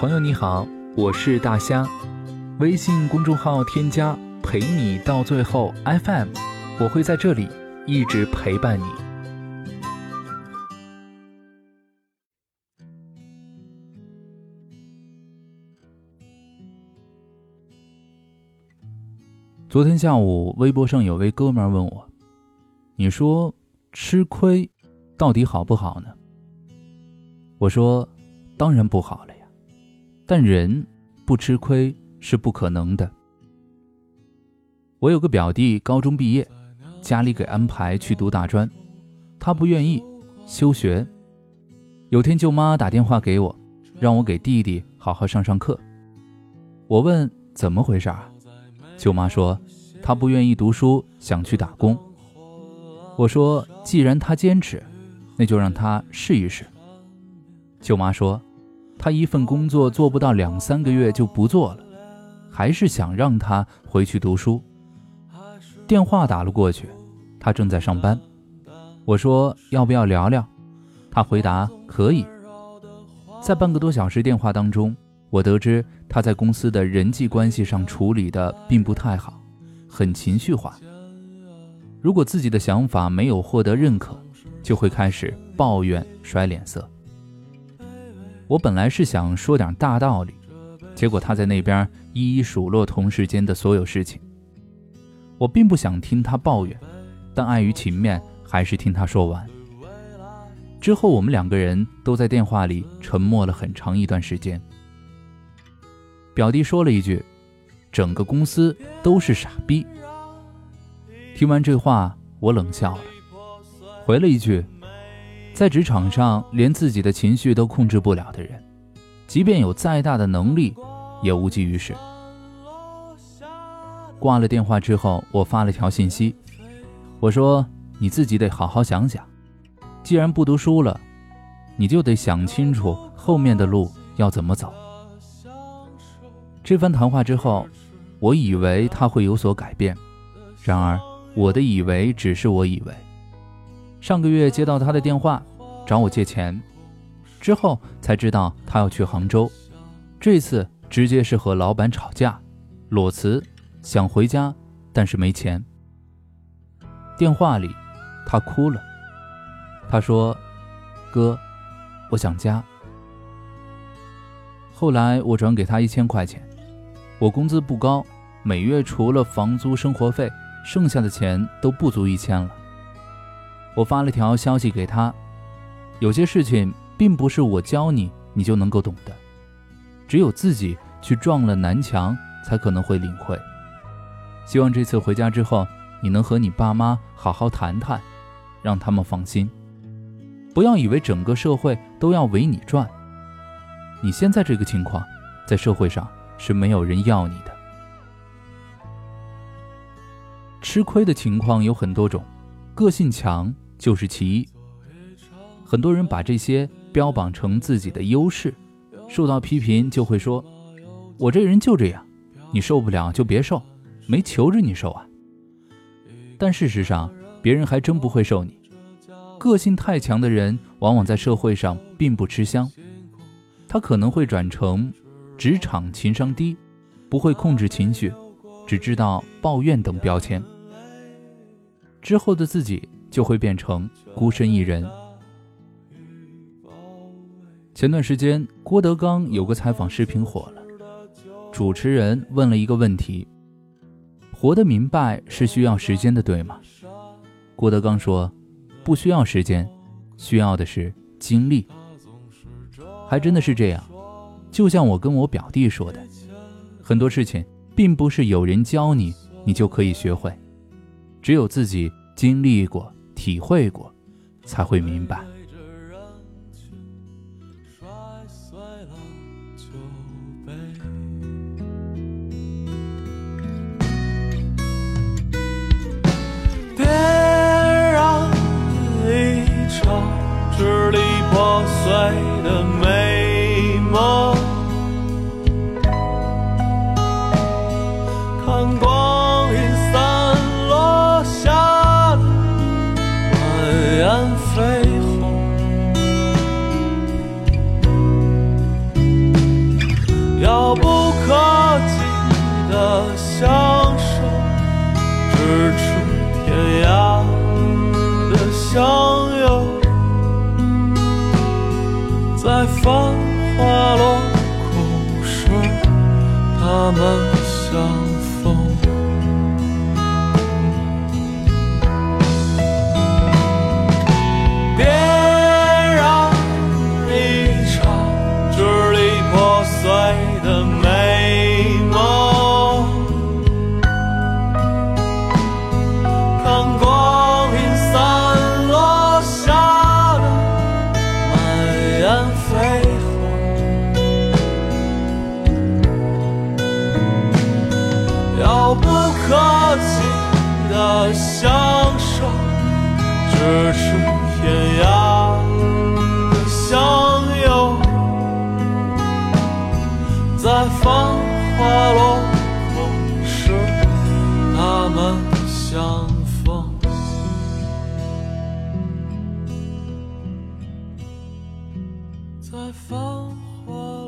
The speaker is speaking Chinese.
朋友你好，我是大虾，微信公众号添加陪你到最后 FM，我会在这里一直陪伴你。昨天下午，微博上有位哥们问我：“你说吃亏到底好不好呢？”我说：“当然不好了呀，但人不吃亏是不可能的。”我有个表弟，高中毕业，家里给安排去读大专，他不愿意，休学。有天舅妈打电话给我，让我给弟弟好好上上课。我问怎么回事啊？舅妈说，他不愿意读书，想去打工。我说，既然他坚持，那就让他试一试。舅妈说，他一份工作做不到两三个月就不做了，还是想让他回去读书。电话打了过去，他正在上班。我说要不要聊聊？他回答可以。在半个多小时电话当中。我得知他在公司的人际关系上处理的并不太好，很情绪化。如果自己的想法没有获得认可，就会开始抱怨、甩脸色。我本来是想说点大道理，结果他在那边一一数落同事间的所有事情。我并不想听他抱怨，但碍于情面，还是听他说完。之后，我们两个人都在电话里沉默了很长一段时间。表弟说了一句：“整个公司都是傻逼。”听完这话，我冷笑了，回了一句：“在职场上，连自己的情绪都控制不了的人，即便有再大的能力，也无济于事。”挂了电话之后，我发了条信息，我说：“你自己得好好想想，既然不读书了，你就得想清楚后面的路要怎么走。”这番谈话之后，我以为他会有所改变，然而我的以为只是我以为。上个月接到他的电话，找我借钱，之后才知道他要去杭州，这次直接是和老板吵架，裸辞，想回家，但是没钱。电话里，他哭了，他说：“哥，我想家。”后来我转给他一千块钱。我工资不高，每月除了房租、生活费，剩下的钱都不足一千了。我发了条消息给他，有些事情并不是我教你你就能够懂的，只有自己去撞了南墙，才可能会领会。希望这次回家之后，你能和你爸妈好好谈谈，让他们放心。不要以为整个社会都要围你转。你现在这个情况，在社会上。是没有人要你的。吃亏的情况有很多种，个性强就是其一。很多人把这些标榜成自己的优势，受到批评就会说：“我这人就这样，你受不了就别受，没求着你受啊。”但事实上，别人还真不会受你。个性太强的人，往往在社会上并不吃香，他可能会转成。职场情商低，不会控制情绪，只知道抱怨等标签，之后的自己就会变成孤身一人。前段时间，郭德纲有个采访视频火了，主持人问了一个问题：“活得明白是需要时间的，对吗？”郭德纲说：“不需要时间，需要的是经历。”还真的是这样。就像我跟我表弟说的，很多事情并不是有人教你，你就可以学会，只有自己经历过、体会过，才会明白。别让一场支离破碎的美梦。看过遥不可及的相守，咫尺天涯的相拥，在繁华落空时，他们相逢。不可及的相守。咫尺天涯的相拥，在繁华落空时，他们相逢。在繁华。